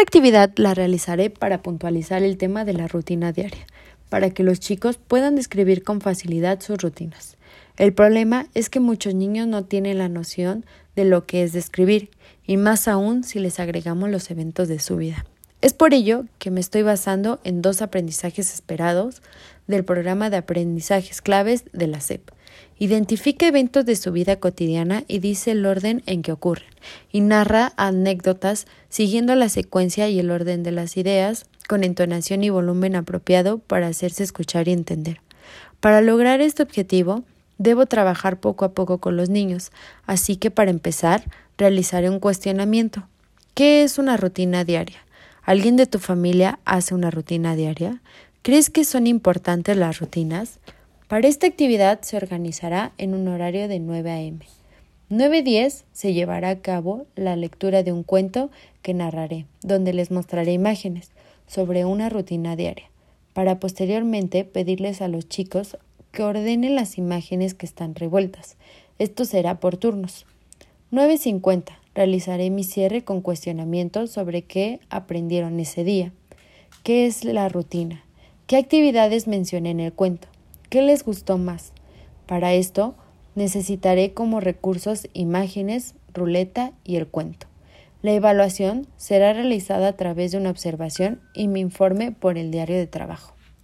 Esta actividad la realizaré para puntualizar el tema de la rutina diaria, para que los chicos puedan describir con facilidad sus rutinas. El problema es que muchos niños no tienen la noción de lo que es describir, y más aún si les agregamos los eventos de su vida. Es por ello que me estoy basando en dos aprendizajes esperados del programa de aprendizajes claves de la SEP. Identifica eventos de su vida cotidiana y dice el orden en que ocurren, y narra anécdotas siguiendo la secuencia y el orden de las ideas, con entonación y volumen apropiado para hacerse escuchar y entender. Para lograr este objetivo, debo trabajar poco a poco con los niños, así que para empezar, realizaré un cuestionamiento. ¿Qué es una rutina diaria? ¿Alguien de tu familia hace una rutina diaria? ¿Crees que son importantes las rutinas? Para esta actividad se organizará en un horario de 9 a.m. 9.10 se llevará a cabo la lectura de un cuento que narraré, donde les mostraré imágenes sobre una rutina diaria, para posteriormente pedirles a los chicos que ordenen las imágenes que están revueltas. Esto será por turnos. 9.50 realizaré mi cierre con cuestionamientos sobre qué aprendieron ese día, qué es la rutina, qué actividades mencioné en el cuento, ¿Qué les gustó más? Para esto necesitaré como recursos imágenes, ruleta y el cuento. La evaluación será realizada a través de una observación y mi informe por el diario de trabajo.